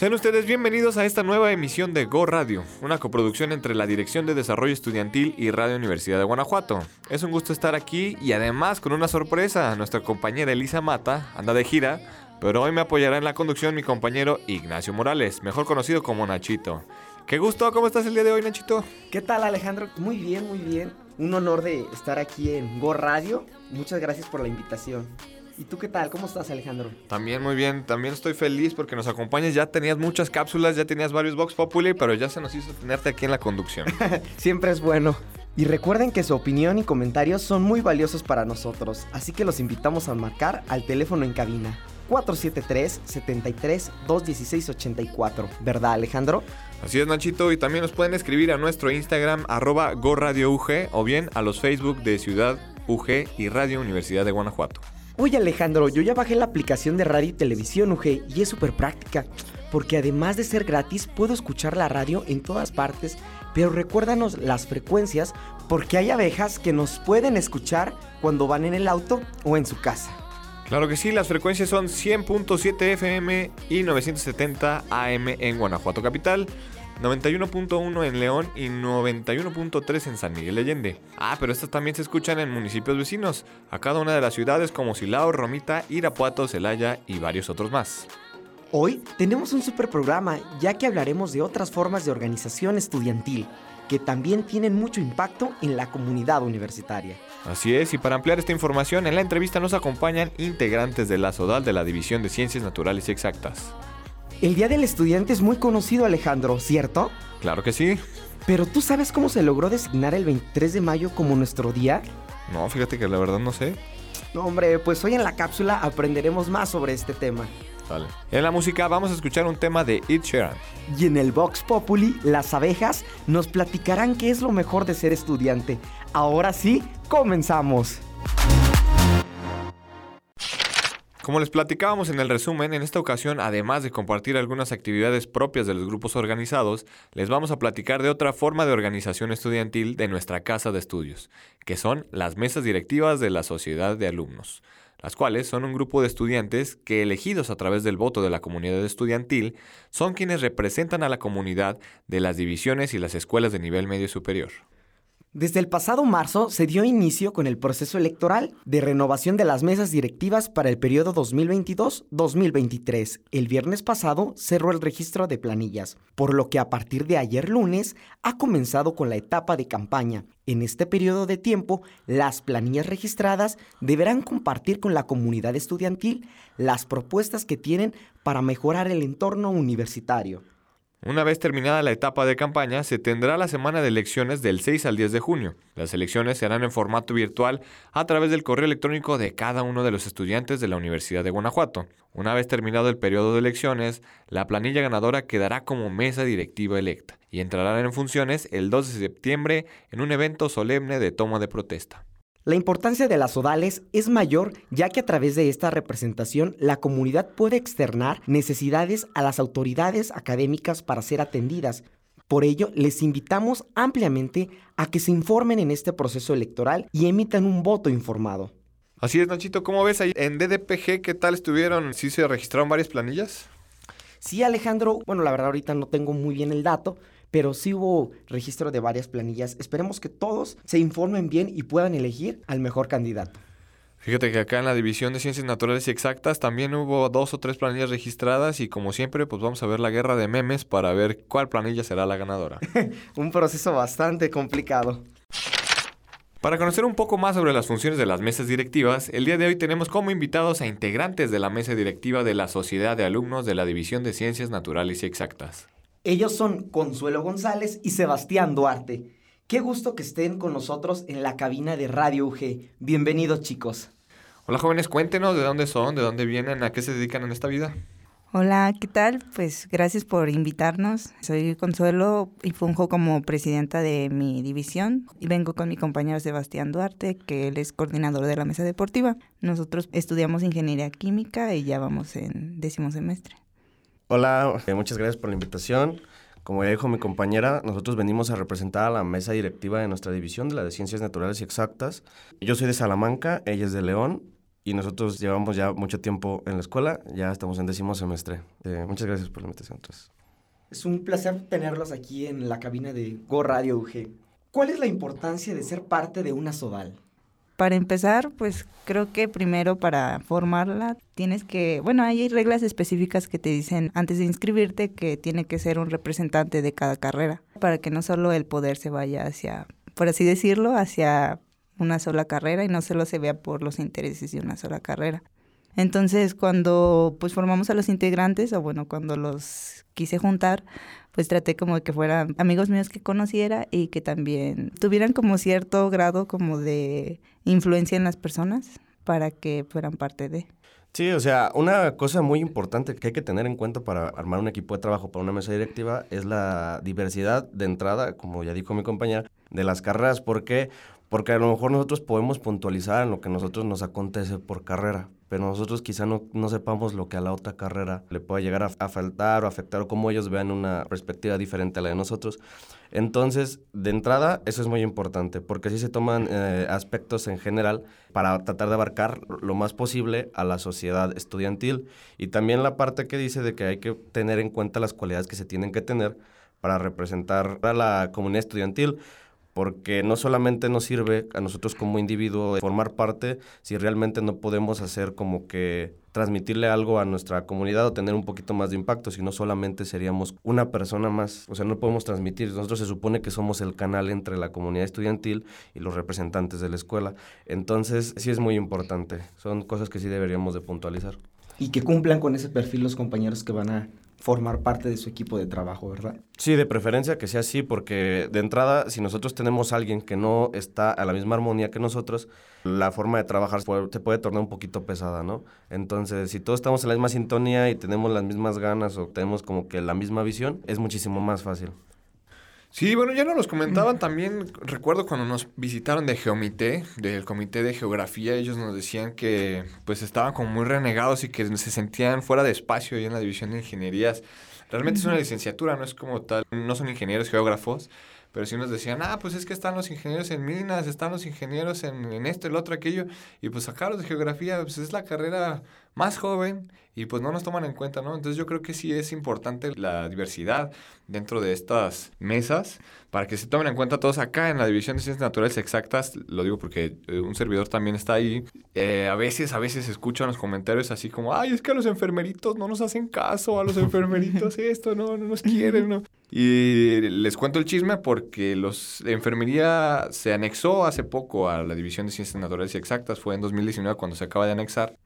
Sean ustedes bienvenidos a esta nueva emisión de Go Radio, una coproducción entre la Dirección de Desarrollo Estudiantil y Radio Universidad de Guanajuato. Es un gusto estar aquí y además con una sorpresa, nuestra compañera Elisa Mata anda de gira, pero hoy me apoyará en la conducción mi compañero Ignacio Morales, mejor conocido como Nachito. Qué gusto, ¿cómo estás el día de hoy, Nachito? ¿Qué tal Alejandro? Muy bien, muy bien. Un honor de estar aquí en Go Radio. Muchas gracias por la invitación. ¿Y tú qué tal? ¿Cómo estás Alejandro? También muy bien, también estoy feliz porque nos acompañas. Ya tenías muchas cápsulas, ya tenías varios Vox Populi, pero ya se nos hizo tenerte aquí en la conducción. Siempre es bueno. Y recuerden que su opinión y comentarios son muy valiosos para nosotros, así que los invitamos a marcar al teléfono en cabina 473-73-216-84. ¿Verdad Alejandro? Así es, Nachito, y también nos pueden escribir a nuestro Instagram, arroba GoRadioUG, o bien a los Facebook de Ciudad UG y Radio Universidad de Guanajuato. Oye Alejandro, yo ya bajé la aplicación de radio y televisión UG y es súper práctica, porque además de ser gratis puedo escuchar la radio en todas partes, pero recuérdanos las frecuencias porque hay abejas que nos pueden escuchar cuando van en el auto o en su casa. Claro que sí, las frecuencias son 100.7 FM y 970 AM en Guanajuato Capital, 91.1 en León y 91.3 en San Miguel de Allende. Ah, pero estas también se escuchan en municipios vecinos, a cada una de las ciudades como Silao, Romita, Irapuato, Celaya y varios otros más. Hoy tenemos un super programa ya que hablaremos de otras formas de organización estudiantil que también tienen mucho impacto en la comunidad universitaria. Así es, y para ampliar esta información, en la entrevista nos acompañan integrantes de la SODAL de la División de Ciencias Naturales y Exactas. El Día del Estudiante es muy conocido Alejandro, ¿cierto? Claro que sí. Pero ¿tú sabes cómo se logró designar el 23 de mayo como nuestro día? No, fíjate que la verdad no sé. No, hombre, pues hoy en la cápsula aprenderemos más sobre este tema. Vale. En la música vamos a escuchar un tema de Ed Sheeran. Y en el Vox Populi, las abejas nos platicarán qué es lo mejor de ser estudiante. Ahora sí, comenzamos. Como les platicábamos en el resumen, en esta ocasión, además de compartir algunas actividades propias de los grupos organizados, les vamos a platicar de otra forma de organización estudiantil de nuestra casa de estudios, que son las mesas directivas de la sociedad de alumnos, las cuales son un grupo de estudiantes que, elegidos a través del voto de la comunidad estudiantil, son quienes representan a la comunidad de las divisiones y las escuelas de nivel medio superior. Desde el pasado marzo se dio inicio con el proceso electoral de renovación de las mesas directivas para el periodo 2022-2023. El viernes pasado cerró el registro de planillas, por lo que a partir de ayer lunes ha comenzado con la etapa de campaña. En este periodo de tiempo, las planillas registradas deberán compartir con la comunidad estudiantil las propuestas que tienen para mejorar el entorno universitario. Una vez terminada la etapa de campaña, se tendrá la semana de elecciones del 6 al 10 de junio. Las elecciones serán en formato virtual a través del correo electrónico de cada uno de los estudiantes de la Universidad de Guanajuato. Una vez terminado el periodo de elecciones, la planilla ganadora quedará como mesa directiva electa y entrará en funciones el 2 de septiembre en un evento solemne de toma de protesta. La importancia de las odales es mayor ya que a través de esta representación la comunidad puede externar necesidades a las autoridades académicas para ser atendidas. Por ello, les invitamos ampliamente a que se informen en este proceso electoral y emitan un voto informado. Así es, Nachito, ¿cómo ves ahí en DDPG qué tal estuvieron? ¿Sí se registraron varias planillas? Sí, Alejandro, bueno, la verdad ahorita no tengo muy bien el dato, pero sí hubo registro de varias planillas. Esperemos que todos se informen bien y puedan elegir al mejor candidato. Fíjate que acá en la División de Ciencias Naturales y Exactas también hubo dos o tres planillas registradas y como siempre pues vamos a ver la guerra de memes para ver cuál planilla será la ganadora. Un proceso bastante complicado. Para conocer un poco más sobre las funciones de las mesas directivas, el día de hoy tenemos como invitados a integrantes de la mesa directiva de la Sociedad de Alumnos de la División de Ciencias Naturales y Exactas. Ellos son Consuelo González y Sebastián Duarte. Qué gusto que estén con nosotros en la cabina de Radio UG. Bienvenidos chicos. Hola jóvenes, cuéntenos de dónde son, de dónde vienen, a qué se dedican en esta vida. Hola, ¿qué tal? Pues gracias por invitarnos. Soy Consuelo y funjo como presidenta de mi división y vengo con mi compañero Sebastián Duarte, que él es coordinador de la mesa deportiva. Nosotros estudiamos ingeniería química y ya vamos en décimo semestre. Hola, eh, muchas gracias por la invitación. Como ya dijo mi compañera, nosotros venimos a representar a la mesa directiva de nuestra división de la de Ciencias Naturales y Exactas. Yo soy de Salamanca, ella es de León y nosotros llevamos ya mucho tiempo en la escuela, ya estamos en décimo semestre. Eh, muchas gracias por la invitación. Entonces. Es un placer tenerlos aquí en la cabina de Go Radio UG. ¿Cuál es la importancia de ser parte de una SODAL? Para empezar, pues creo que primero para formarla tienes que, bueno, hay reglas específicas que te dicen antes de inscribirte que tiene que ser un representante de cada carrera, para que no solo el poder se vaya hacia, por así decirlo, hacia una sola carrera y no solo se vea por los intereses de una sola carrera. Entonces, cuando pues formamos a los integrantes, o bueno, cuando los quise juntar, pues traté como de que fueran amigos míos que conociera y que también tuvieran como cierto grado como de influencia en las personas para que fueran parte de. Sí, o sea, una cosa muy importante que hay que tener en cuenta para armar un equipo de trabajo para una mesa directiva es la diversidad de entrada, como ya dijo mi compañera, de las carreras. ¿Por qué? Porque a lo mejor nosotros podemos puntualizar en lo que a nosotros nos acontece por carrera, pero nosotros quizá no, no sepamos lo que a la otra carrera le pueda llegar a, faltar o afectar o cómo ellos vean una perspectiva diferente a la de nosotros. Entonces, de entrada, eso es muy importante, porque así se toman eh, aspectos en general para tratar de abarcar lo más posible a la sociedad estudiantil y también la parte que dice de que hay que tener en cuenta las cualidades que se tienen que tener para representar a la comunidad estudiantil porque no solamente nos sirve a nosotros como individuo formar parte si realmente no podemos hacer como que transmitirle algo a nuestra comunidad o tener un poquito más de impacto, sino solamente seríamos una persona más, o sea, no podemos transmitir, nosotros se supone que somos el canal entre la comunidad estudiantil y los representantes de la escuela, entonces sí es muy importante, son cosas que sí deberíamos de puntualizar. Y que cumplan con ese perfil los compañeros que van a formar parte de su equipo de trabajo, ¿verdad? Sí, de preferencia que sea así, porque de entrada, si nosotros tenemos a alguien que no está a la misma armonía que nosotros, la forma de trabajar se puede tornar un poquito pesada, ¿no? Entonces, si todos estamos en la misma sintonía y tenemos las mismas ganas o tenemos como que la misma visión, es muchísimo más fácil. Sí, bueno, ya nos los comentaban también. Recuerdo cuando nos visitaron de Geomité, del Comité de Geografía, ellos nos decían que pues estaban como muy renegados y que se sentían fuera de espacio ahí en la división de ingenierías. Realmente es una licenciatura, no es como tal, no son ingenieros geógrafos, pero sí nos decían, ah, pues es que están los ingenieros en minas, están los ingenieros en, en esto, el otro, aquello, y pues acá los de geografía, pues es la carrera más joven y pues no nos toman en cuenta, ¿no? Entonces yo creo que sí es importante la diversidad dentro de estas mesas para que se tomen en cuenta todos acá en la División de Ciencias Naturales Exactas, lo digo porque eh, un servidor también está ahí, eh, a veces, a veces escucho en los comentarios así como, ay, es que a los enfermeritos no nos hacen caso, a los enfermeritos esto, no, no nos quieren, ¿no? Y les cuento el chisme porque los, la enfermería se anexó hace poco a la División de Ciencias Naturales y Exactas, fue en 2019 cuando se acaba de anexar.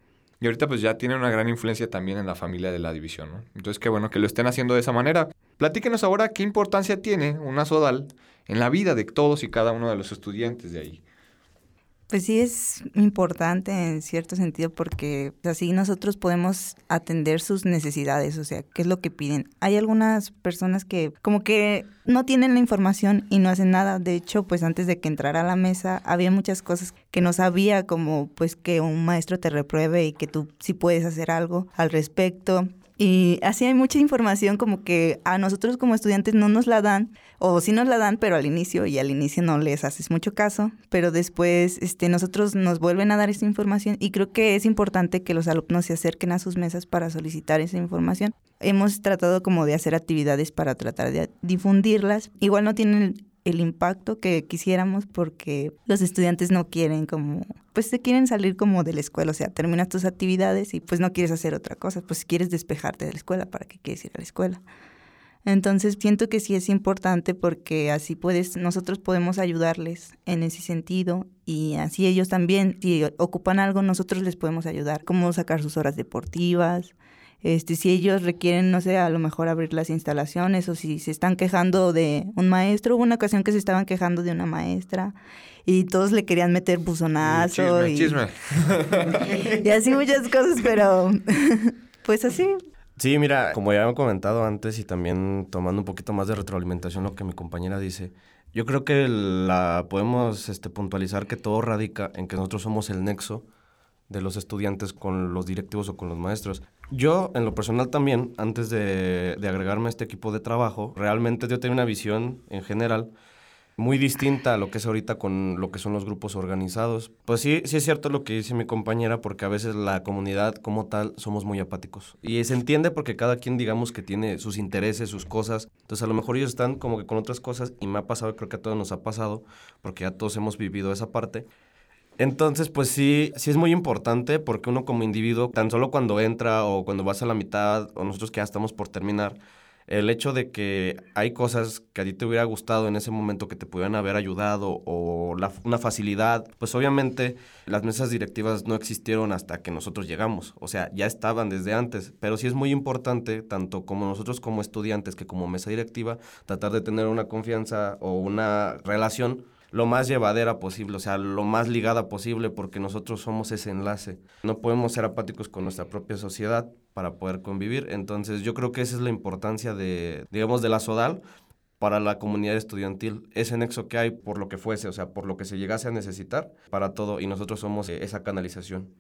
Y ahorita pues ya tiene una gran influencia también en la familia de la división, ¿no? Entonces qué bueno que lo estén haciendo de esa manera. Platíquenos ahora qué importancia tiene una SODAL en la vida de todos y cada uno de los estudiantes de ahí. Pues sí es importante en cierto sentido porque así nosotros podemos atender sus necesidades, o sea, qué es lo que piden. Hay algunas personas que como que no tienen la información y no hacen nada. De hecho, pues antes de que entrara a la mesa había muchas cosas que no sabía, como pues que un maestro te repruebe y que tú sí puedes hacer algo al respecto. Y así hay mucha información como que a nosotros como estudiantes no nos la dan, o sí nos la dan, pero al inicio, y al inicio no les haces mucho caso, pero después este, nosotros nos vuelven a dar esta información y creo que es importante que los alumnos se acerquen a sus mesas para solicitar esa información. Hemos tratado como de hacer actividades para tratar de difundirlas. Igual no tienen el impacto que quisiéramos porque los estudiantes no quieren como, pues se quieren salir como de la escuela, o sea, terminas tus actividades y pues no quieres hacer otra cosa, pues quieres despejarte de la escuela, ¿para qué quieres ir a la escuela? Entonces siento que sí es importante porque así puedes, nosotros podemos ayudarles en ese sentido y así ellos también, si ocupan algo, nosotros les podemos ayudar, cómo sacar sus horas deportivas, este, si ellos requieren, no sé, a lo mejor abrir las instalaciones o si se están quejando de un maestro. Hubo una ocasión que se estaban quejando de una maestra y todos le querían meter buzonazo. Chisme, y, chisme. y así muchas cosas, pero pues así. Sí, mira, como ya he comentado antes y también tomando un poquito más de retroalimentación lo que mi compañera dice, yo creo que la podemos este, puntualizar que todo radica en que nosotros somos el nexo de los estudiantes con los directivos o con los maestros. Yo, en lo personal también, antes de, de agregarme a este equipo de trabajo, realmente yo tenía una visión en general muy distinta a lo que es ahorita con lo que son los grupos organizados. Pues sí, sí es cierto lo que dice mi compañera, porque a veces la comunidad como tal somos muy apáticos. Y se entiende porque cada quien digamos que tiene sus intereses, sus cosas. Entonces a lo mejor ellos están como que con otras cosas y me ha pasado, creo que a todos nos ha pasado, porque ya todos hemos vivido esa parte. Entonces, pues sí, sí es muy importante porque uno como individuo, tan solo cuando entra o cuando vas a la mitad o nosotros que ya estamos por terminar, el hecho de que hay cosas que a ti te hubiera gustado en ese momento que te pudieran haber ayudado o la, una facilidad, pues obviamente las mesas directivas no existieron hasta que nosotros llegamos, o sea, ya estaban desde antes, pero sí es muy importante, tanto como nosotros como estudiantes que como mesa directiva, tratar de tener una confianza o una relación lo más llevadera posible, o sea, lo más ligada posible, porque nosotros somos ese enlace. No podemos ser apáticos con nuestra propia sociedad para poder convivir. Entonces, yo creo que esa es la importancia de, digamos, de la SODAL para la comunidad estudiantil, ese nexo que hay por lo que fuese, o sea, por lo que se llegase a necesitar para todo, y nosotros somos eh, esa canalización.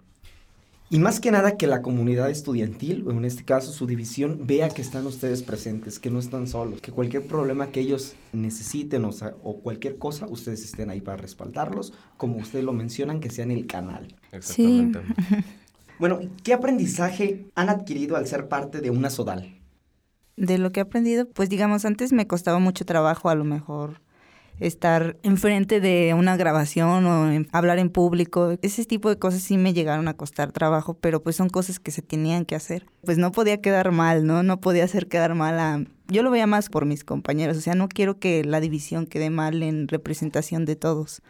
Y más que nada que la comunidad estudiantil, o en este caso su división, vea que están ustedes presentes, que no están solos, que cualquier problema que ellos necesiten o, sea, o cualquier cosa, ustedes estén ahí para respaldarlos, como ustedes lo mencionan, que sean el canal. Exactamente. Bueno, ¿qué aprendizaje han adquirido al ser parte de una SODAL? De lo que he aprendido, pues digamos, antes me costaba mucho trabajo a lo mejor estar enfrente de una grabación o hablar en público. Ese tipo de cosas sí me llegaron a costar trabajo, pero pues son cosas que se tenían que hacer. Pues no podía quedar mal, ¿no? No podía hacer quedar mal a... Yo lo veía más por mis compañeros, o sea, no quiero que la división quede mal en representación de todos.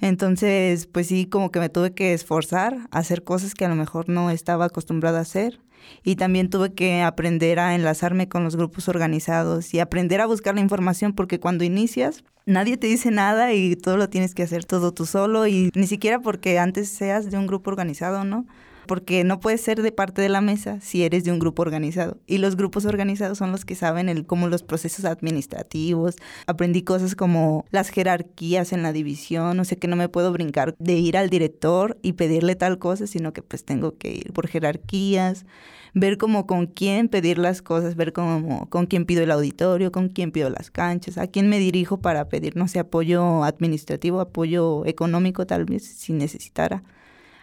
Entonces, pues sí, como que me tuve que esforzar a hacer cosas que a lo mejor no estaba acostumbrada a hacer. Y también tuve que aprender a enlazarme con los grupos organizados y aprender a buscar la información porque cuando inicias nadie te dice nada y todo lo tienes que hacer todo tú solo y ni siquiera porque antes seas de un grupo organizado, ¿no? Porque no puedes ser de parte de la mesa si eres de un grupo organizado. Y los grupos organizados son los que saben el, como los procesos administrativos. Aprendí cosas como las jerarquías en la división, o sea que no me puedo brincar de ir al director y pedirle tal cosa, sino que pues tengo que ir por jerarquías, ver como con quién pedir las cosas, ver como con quién pido el auditorio, con quién pido las canchas, a quién me dirijo para pedir, no sé, apoyo administrativo, apoyo económico tal vez si necesitara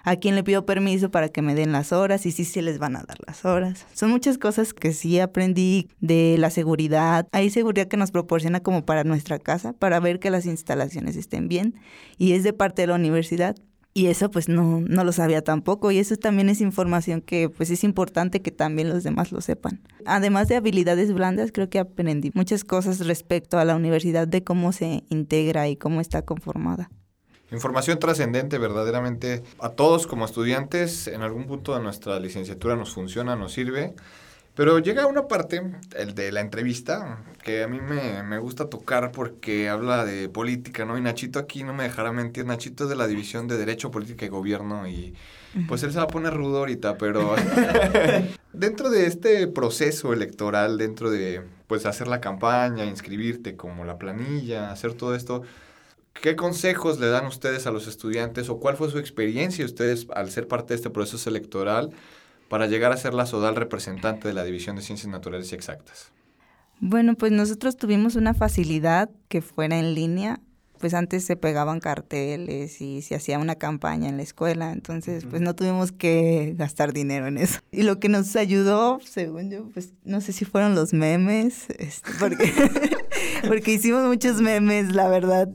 a quién le pido permiso para que me den las horas y si se les van a dar las horas. Son muchas cosas que sí aprendí de la seguridad. Hay seguridad que nos proporciona como para nuestra casa, para ver que las instalaciones estén bien y es de parte de la universidad. Y eso pues no, no lo sabía tampoco y eso también es información que pues es importante que también los demás lo sepan. Además de habilidades blandas, creo que aprendí muchas cosas respecto a la universidad de cómo se integra y cómo está conformada. Información trascendente, verdaderamente. A todos como estudiantes, en algún punto de nuestra licenciatura nos funciona, nos sirve. Pero llega una parte, el de la entrevista, que a mí me, me gusta tocar porque habla de política, ¿no? Y Nachito aquí no me dejará mentir, Nachito es de la División de Derecho, Política y Gobierno y pues él se va a poner rudo ahorita, pero dentro de este proceso electoral, dentro de pues hacer la campaña, inscribirte como la planilla, hacer todo esto, ¿Qué consejos le dan ustedes a los estudiantes o cuál fue su experiencia ustedes al ser parte de este proceso electoral para llegar a ser la SODAL representante de la División de Ciencias Naturales y Exactas? Bueno, pues nosotros tuvimos una facilidad que fuera en línea. Pues antes se pegaban carteles y se hacía una campaña en la escuela, entonces pues no tuvimos que gastar dinero en eso. Y lo que nos ayudó, según yo, pues no sé si fueron los memes, este, porque, porque hicimos muchos memes, la verdad.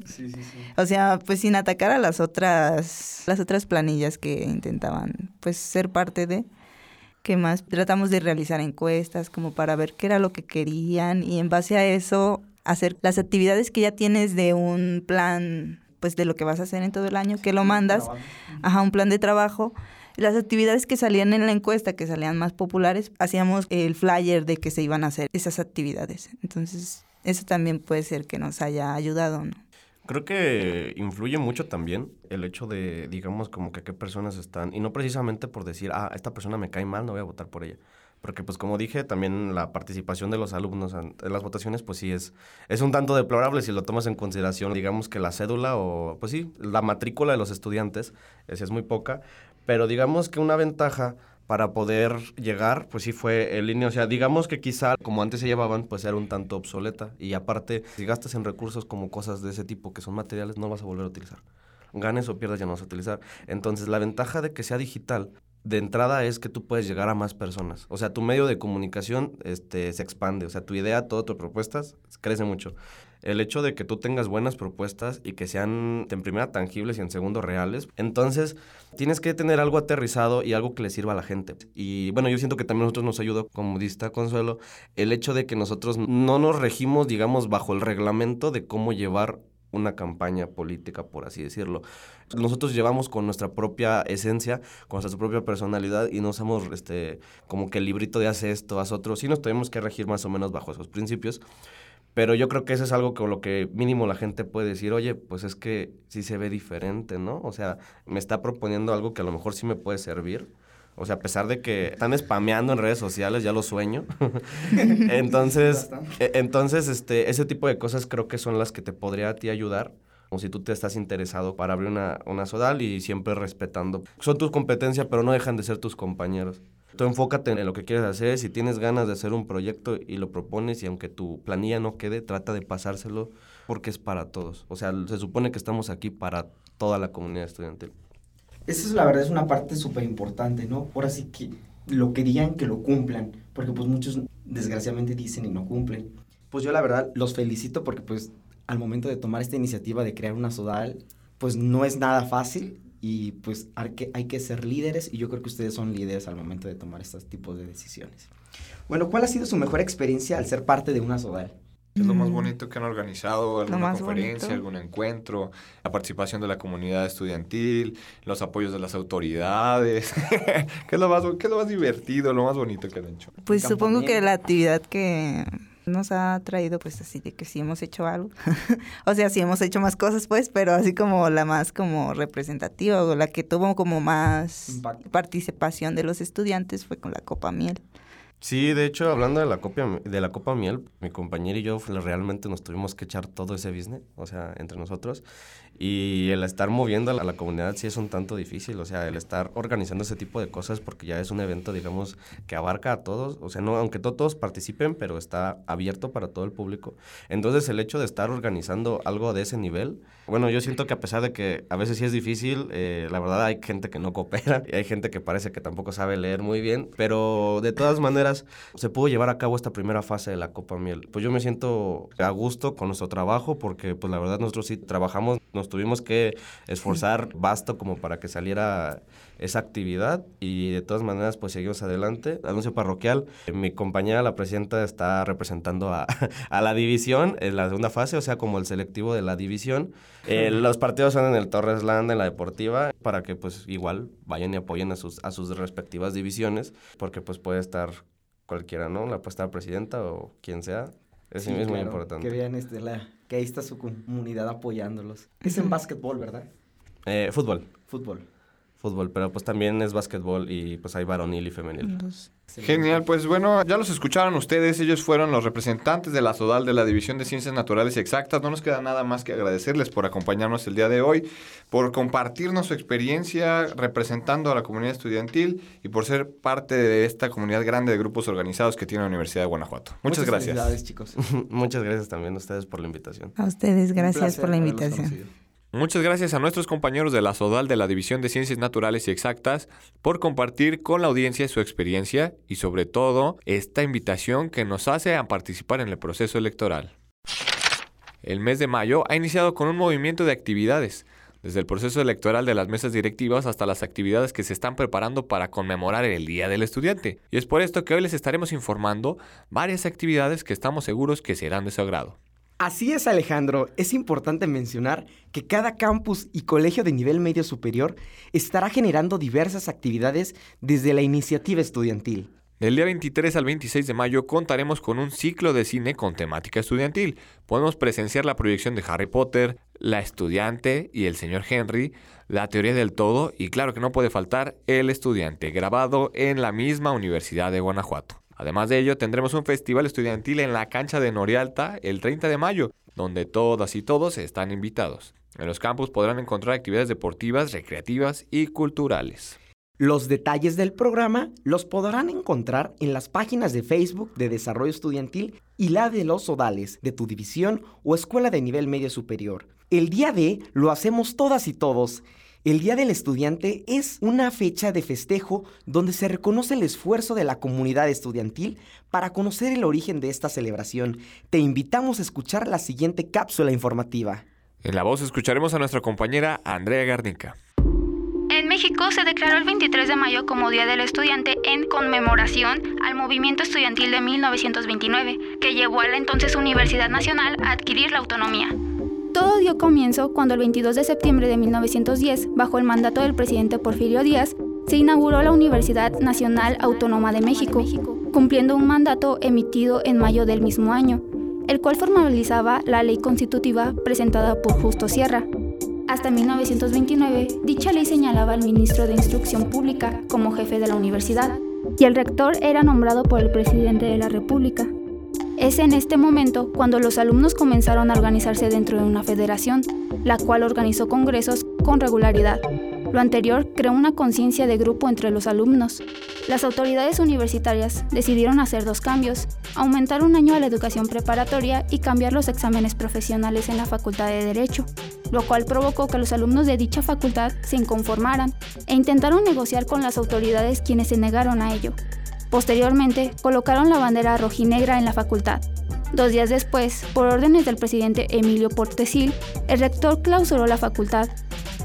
O sea, pues sin atacar a las otras, las otras planillas que intentaban pues ser parte de. ¿Qué más? Tratamos de realizar encuestas como para ver qué era lo que querían y en base a eso hacer las actividades que ya tienes de un plan, pues de lo que vas a hacer en todo el año, que lo mandas, ajá, un plan de trabajo. Las actividades que salían en la encuesta, que salían más populares, hacíamos el flyer de que se iban a hacer esas actividades. Entonces, eso también puede ser que nos haya ayudado, ¿no? Creo que influye mucho también el hecho de, digamos, como que qué personas están, y no precisamente por decir, ah, esta persona me cae mal, no voy a votar por ella, Porque pues como dije, también la participación de los alumnos en las votaciones pues sí es, es un tanto deplorable si lo tomas en consideración. Digamos que la cédula o pues sí, la matrícula de los estudiantes esa es muy poca, pero digamos que una ventaja para poder llegar, pues sí fue en línea. O sea, digamos que quizá como antes se llevaban, pues era un tanto obsoleta. Y aparte, si gastas en recursos como cosas de ese tipo que son materiales, no vas a volver a utilizar. Ganes o pierdas, ya no vas a utilizar. Entonces, la ventaja de que sea digital, de entrada, es que tú puedes llegar a más personas. O sea, tu medio de comunicación este, se expande. O sea, tu idea, todas tus propuestas, crece mucho. El hecho de que tú tengas buenas propuestas y que sean en primera tangibles y en segundo reales, entonces tienes que tener algo aterrizado y algo que le sirva a la gente. Y bueno, yo siento que también nosotros nos ayuda, como dista Consuelo, el hecho de que nosotros no nos regimos, digamos, bajo el reglamento de cómo llevar una campaña política, por así decirlo. Nosotros llevamos con nuestra propia esencia, con nuestra propia personalidad y no somos este, como que el librito de hace esto, haz otro. Sí nos tenemos que regir más o menos bajo esos principios. Pero yo creo que eso es algo con lo que mínimo la gente puede decir, oye, pues es que sí se ve diferente, ¿no? O sea, me está proponiendo algo que a lo mejor sí me puede servir. O sea, a pesar de que están spameando en redes sociales, ya lo sueño. entonces, e- entonces este, ese tipo de cosas creo que son las que te podría a ti ayudar. O si tú te estás interesado para abrir una, una sodal y siempre respetando. Son tus competencias, pero no dejan de ser tus compañeros. Tú enfócate en lo que quieres hacer. Si tienes ganas de hacer un proyecto y lo propones y aunque tu planilla no quede, trata de pasárselo porque es para todos. O sea, se supone que estamos aquí para toda la comunidad estudiantil. Esa es la verdad, es una parte súper importante, ¿no? Ahora sí que lo que digan que lo cumplan, porque pues muchos desgraciadamente dicen y no cumplen. Pues yo la verdad los felicito porque pues al momento de tomar esta iniciativa de crear una sodal, pues no es nada fácil y pues hay que, hay que ser líderes y yo creo que ustedes son líderes al momento de tomar estos tipos de decisiones. Bueno, ¿cuál ha sido su mejor experiencia al ser parte de una sodal? ¿Qué es lo más bonito que han organizado? ¿Alguna conferencia, bonito. algún encuentro? La participación de la comunidad estudiantil, los apoyos de las autoridades. ¿Qué, es lo más, ¿Qué es lo más divertido, lo más bonito que han hecho? Pues supongo que la actividad que nos ha traído, pues así de que sí hemos hecho algo. o sea, sí hemos hecho más cosas, pues, pero así como la más como representativa o la que tuvo como más Impacto. participación de los estudiantes fue con la Copa Miel. Sí, de hecho, hablando de la, copia, de la Copa Miel, mi compañero y yo realmente nos tuvimos que echar todo ese business, o sea, entre nosotros. Y el estar moviendo a la, comunidad sí es un tanto difícil, o sea, el estar organizando ese tipo de cosas porque ya es un evento, digamos, que abarca a todos, o sea, no, aunque todos participen, pero está abierto para todo el público. Entonces, el hecho de estar organizando algo de ese nivel, bueno, yo siento que a pesar de que a veces sí es difícil, eh, la verdad hay gente que no coopera y hay gente que parece que tampoco sabe leer muy bien, pero de todas maneras se pudo llevar a cabo esta primera fase de la Copa Miel. Pues yo me siento a gusto con nuestro trabajo porque pues la verdad nosotros sí trabajamos, tuvimos que esforzar basto como para que saliera esa actividad y de todas maneras pues seguimos adelante. Anuncio parroquial, mi compañera, la presidenta, está representando a, a la división en la segunda fase, o sea, como el selectivo de la división. Eh, los partidos son en el Torres Land, en la deportiva, para que pues igual vayan y apoyen a sus, a sus respectivas divisiones, porque pues puede estar cualquiera, ¿no? La puede estar presidenta o quien sea. Es, Sí, es muy claro, importante. Que vean este, la, que ahí está su comunidad apoyándolos. Es en básquetbol, ¿verdad? Eh, fútbol, Fútbol. Fútbol, pero pues también es básquetbol y pues hay varonil y femenil. Genial, pues bueno, ya los escucharon ustedes, ellos fueron los representantes de la SODAL de la División de Ciencias Naturales y Exactas. No nos queda nada más que agradecerles por acompañarnos el día de hoy, por compartirnos su experiencia representando a la comunidad estudiantil y por ser parte de esta comunidad grande de grupos organizados que tiene la Universidad de Guanajuato. Muchas, gracias. felicidades, chicos. Muchas gracias también a ustedes por la invitación. A ustedes, gracias por la invitación. Muchas gracias a nuestros compañeros de la SODAL de la División de Ciencias Naturales y Exactas por compartir con la audiencia su experiencia y sobre todo esta invitación que nos hace a participar en el proceso electoral. El mes de mayo ha iniciado con un movimiento de actividades, desde el proceso electoral de las mesas directivas hasta las actividades que se están preparando para conmemorar el Día del Estudiante. Y es por esto que hoy les estaremos informando varias actividades que estamos seguros que serán de su agrado. Así es, Alejandro. Es importante mencionar que cada campus y colegio de nivel medio superior estará generando diversas actividades desde la iniciativa estudiantil. Del día 23 al 26 de mayo contaremos con un ciclo de cine con temática estudiantil. Podemos presenciar la proyección de Harry Potter, La estudiante y el señor Henry, La teoría del todo y claro que no puede faltar El estudiante, grabado en la misma Universidad de Guanajuato. Además de ello, tendremos un festival estudiantil en la cancha de Norialta el 30 de mayo, donde todas y todos están invitados. En los campus podrán encontrar actividades deportivas, recreativas y culturales. Los detalles del programa los podrán encontrar en las páginas de Facebook de Desarrollo Estudiantil y la de los Odales de tu división o escuela de nivel medio superior. El día D lo hacemos todas y todos. El Día del Estudiante es una fecha de festejo donde se reconoce el esfuerzo de la comunidad estudiantil para conocer el origen de esta celebración. Te invitamos a escuchar la siguiente cápsula informativa. En la voz escucharemos a nuestra compañera Andrea Garnica. En México se declaró el 23 de mayo como Día del Estudiante en conmemoración al movimiento estudiantil de 1929, que llevó a la entonces Universidad Nacional a adquirir la autonomía. Todo dio comienzo cuando el 22 de septiembre de 1910, bajo el mandato del presidente Porfirio Díaz, se inauguró la Universidad Nacional Autónoma de México, cumpliendo un mandato emitido en mayo del mismo año, el cual formalizaba la ley constitutiva presentada por Justo Sierra. Hasta 1929, dicha ley señalaba al ministro de Instrucción Pública como jefe de la universidad, y el rector era nombrado por el presidente de la República. Es en este momento cuando los alumnos comenzaron a organizarse dentro de una federación, la cual organizó congresos con regularidad. Lo anterior creó una conciencia de grupo entre los alumnos. Las autoridades universitarias decidieron hacer dos cambios, aumentar un año a la educación preparatoria y cambiar los exámenes profesionales en la Facultad de Derecho, lo cual provocó que los alumnos de dicha facultad se inconformaran e intentaron negociar con las autoridades quienes se negaron a ello. Posteriormente, colocaron la bandera rojinegra en la facultad. Dos días después, por órdenes del presidente Emilio Portesil, el rector clausuró la facultad.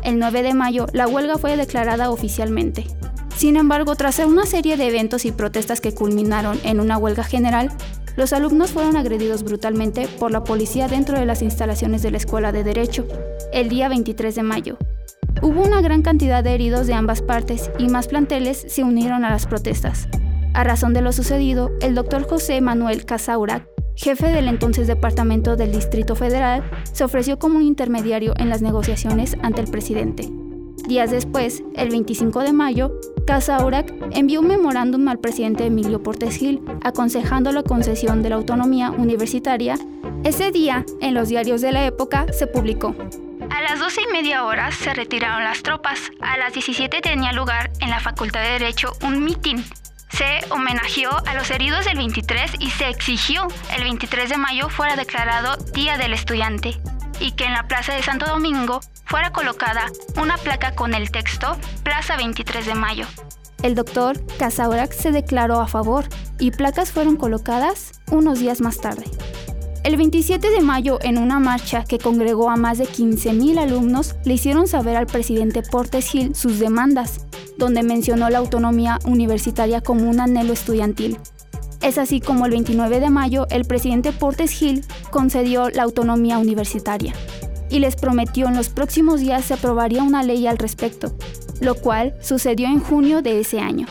El 9 de mayo, la huelga fue declarada oficialmente. Sin embargo, tras una serie de eventos y protestas que culminaron en una huelga general, los alumnos fueron agredidos brutalmente por la policía dentro de las instalaciones de la Escuela de Derecho, el día 23 de mayo. Hubo una gran cantidad de heridos de ambas partes y más planteles se unieron a las protestas. A razón de lo sucedido, el doctor José Manuel Casaurac, jefe del entonces Departamento del Distrito Federal, se ofreció como un intermediario en las negociaciones ante el presidente. Días después, el 25 de mayo, Casaurac envió un memorándum al presidente Emilio Portes Gil aconsejando la concesión de la autonomía universitaria. Ese día, en los diarios de la época, se publicó. A las 12 y media horas se retiraron las tropas. A las 17 tenía lugar en la Facultad de Derecho un mitin. Se homenajeó a los heridos del 23 y se exigió el 23 de mayo fuera declarado Día del Estudiante y que en la Plaza de Santo Domingo fuera colocada una placa con el texto Plaza 23 de Mayo. El doctor Casaurac se declaró a favor y placas fueron colocadas unos días más tarde. El 27 de mayo, en una marcha que congregó a más de 15.000 alumnos, le hicieron saber al presidente Portes Gil sus demandas, donde mencionó la autonomía universitaria como un anhelo estudiantil. Es así como el 29 de mayo el presidente Portes Gil concedió la autonomía universitaria y les prometió en los próximos días se aprobaría una ley al respecto, lo cual sucedió en junio de ese año.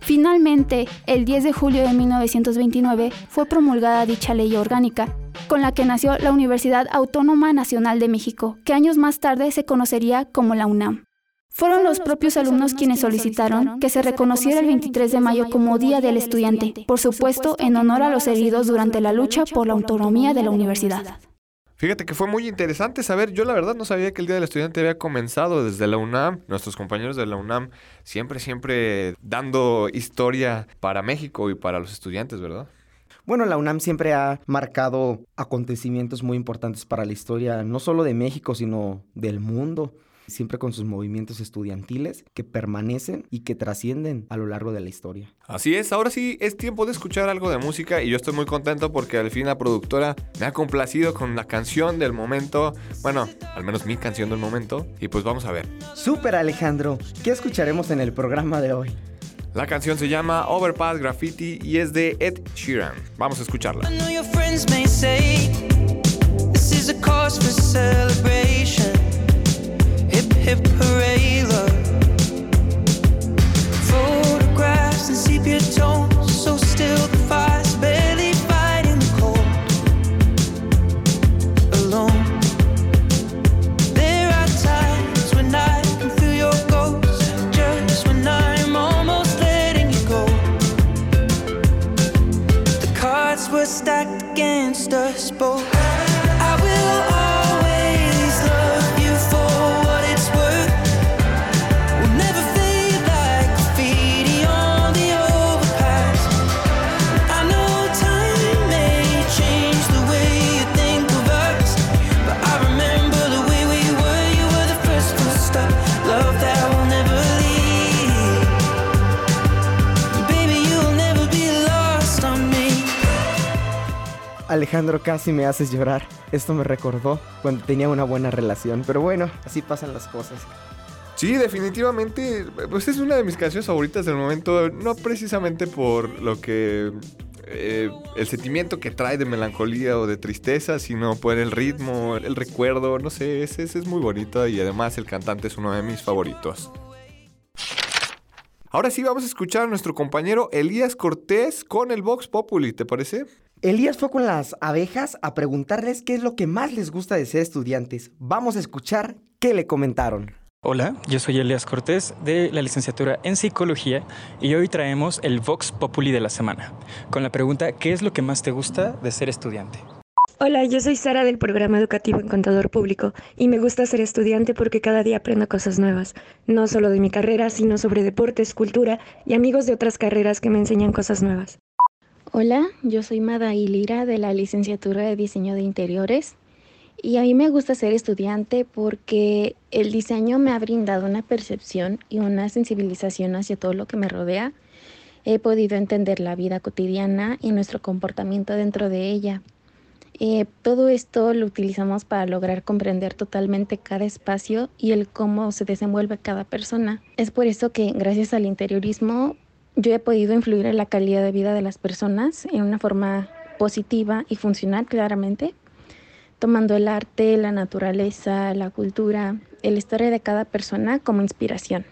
Finalmente, el 10 de julio de 1929 fue promulgada dicha ley orgánica, con la que nació la Universidad Autónoma Nacional de México, que años más tarde se conocería como la UNAM. Fueron los propios alumnos quienes solicitaron que se reconociera el 23 de mayo como Día del Estudiante, por supuesto en honor a los heridos durante la lucha por la autonomía de la universidad. Fíjate que fue muy interesante saber, yo la verdad no sabía que el Día del Estudiante había comenzado desde la UNAM, nuestros compañeros de la UNAM siempre, siempre dando historia para México y para los estudiantes, ¿verdad? Bueno, la UNAM siempre ha marcado acontecimientos muy importantes para la historia, no solo de México, sino del mundo siempre con sus movimientos estudiantiles que permanecen y que trascienden a lo largo de la historia. Así es, ahora sí es tiempo de escuchar algo de música y yo estoy muy contento porque al fin la productora me ha complacido con la canción del momento, bueno, al menos mi canción del momento, y pues vamos a ver. Súper Alejandro, ¿qué escucharemos en el programa de hoy? La canción se llama Overpass Graffiti y es de Ed Sheeran. Vamos a escucharla. I know your friends may say this is a cause for active parade. Alejandro, casi me haces llorar. Esto me recordó cuando tenía una buena relación. Pero bueno, así pasan las cosas. Sí, definitivamente, pues es una de mis canciones favoritas del momento, no precisamente por lo que eh, el sentimiento que trae de melancolía o de tristeza, sino por el ritmo, el recuerdo, no sé, ese, es muy bonito y además el cantante es uno de mis favoritos. Ahora sí vamos a escuchar a nuestro compañero Elías Cortés con el Vox Populi, ¿te parece? Elías fue con las abejas a preguntarles qué es lo que más les gusta de ser estudiantes. Vamos a escuchar qué le comentaron. Hola, yo soy Elias Cortés de la licenciatura en Psicología y hoy traemos el Vox Populi de la semana, con la pregunta ¿qué es lo que más te gusta de ser estudiante? Hola, yo soy Sara del programa educativo en Contador Público y me gusta ser estudiante porque cada día aprendo cosas nuevas, no solo de mi carrera, sino sobre deportes, cultura y amigos de otras carreras que me enseñan cosas nuevas. Hola, yo soy Mada Ilira de la licenciatura de Diseño de Interiores y a mí me gusta ser estudiante porque el diseño me ha brindado una percepción y una sensibilización hacia todo lo que me rodea. He podido entender la vida cotidiana y nuestro comportamiento dentro de ella. Eh, todo esto lo utilizamos para lograr comprender totalmente cada espacio y el cómo se desenvuelve cada persona. Es por eso que gracias al interiorismo yo he podido influir en la calidad de vida de las personas en una forma positiva y funcional claramente tomando el arte, la naturaleza, la cultura, la historia de cada persona como inspiración.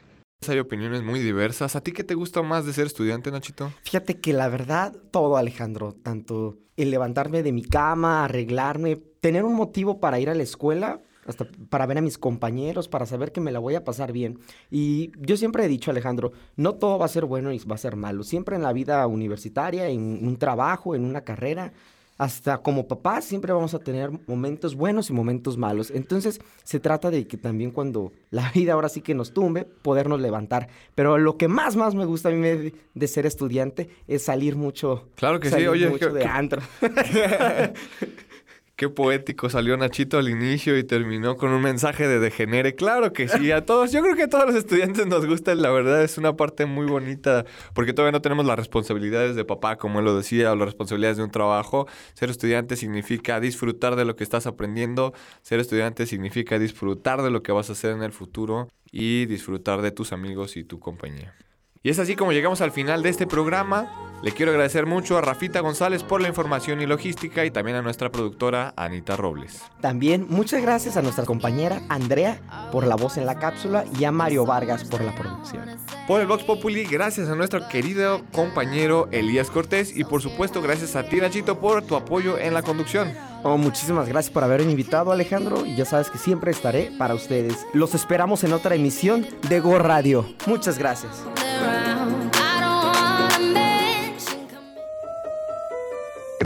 Hay opiniones muy diversas. ¿A ti qué te gusta más de ser estudiante, Nachito? Fíjate que la verdad, todo, Alejandro. Tanto el levantarme de mi cama, arreglarme, tener un motivo para ir a la escuela, hasta para ver a mis compañeros, para saber que me la voy a pasar bien. Y yo siempre he dicho, Alejandro, no todo va a ser bueno y va a ser malo. Siempre en la vida universitaria, en un trabajo, en una carrera, hasta como papás siempre vamos a tener momentos buenos y momentos malos. Entonces se trata de que también cuando la vida ahora sí que nos tumbe, podernos levantar. Pero lo que más, más me gusta a mí de ser estudiante es salir mucho. Claro que sí, oye. Mucho de antro. Qué poético salió Nachito al inicio y terminó con un mensaje de degenere. Claro que sí, a todos. Yo creo que a todos los estudiantes nos gusta. La verdad es una parte muy bonita porque todavía no tenemos las responsabilidades de papá, como él lo decía, o las responsabilidades de un trabajo. Ser estudiante significa disfrutar de lo que estás aprendiendo. Ser estudiante significa disfrutar de lo que vas a hacer en el futuro y disfrutar de tus amigos y tu compañía. Y es así como llegamos al final de este programa. Le quiero agradecer mucho a Rafita González por la información y logística y también a nuestra productora Anita Robles. También muchas gracias a nuestra compañera Andrea por la voz en la cápsula y a Mario Vargas por la producción. Por el Vox Populi, gracias a nuestro querido compañero Elías Cortés y por supuesto gracias a ti Nachito por tu apoyo en la conducción. Oh, muchísimas gracias por haberme invitado Alejandro y ya sabes que siempre estaré para ustedes. Los esperamos en otra emisión de Go Radio. Muchas gracias.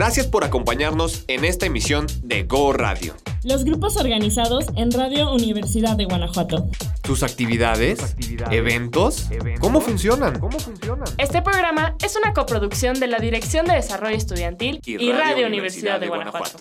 Gracias por acompañarnos en esta emisión de Go Radio. Los grupos organizados en Radio Universidad de Guanajuato. ¿Tus actividades? ¿Eventos? ¿Cómo funcionan? Este programa es una coproducción de la Dirección de Desarrollo Estudiantil y, Radio, Universidad, de Guanajuato.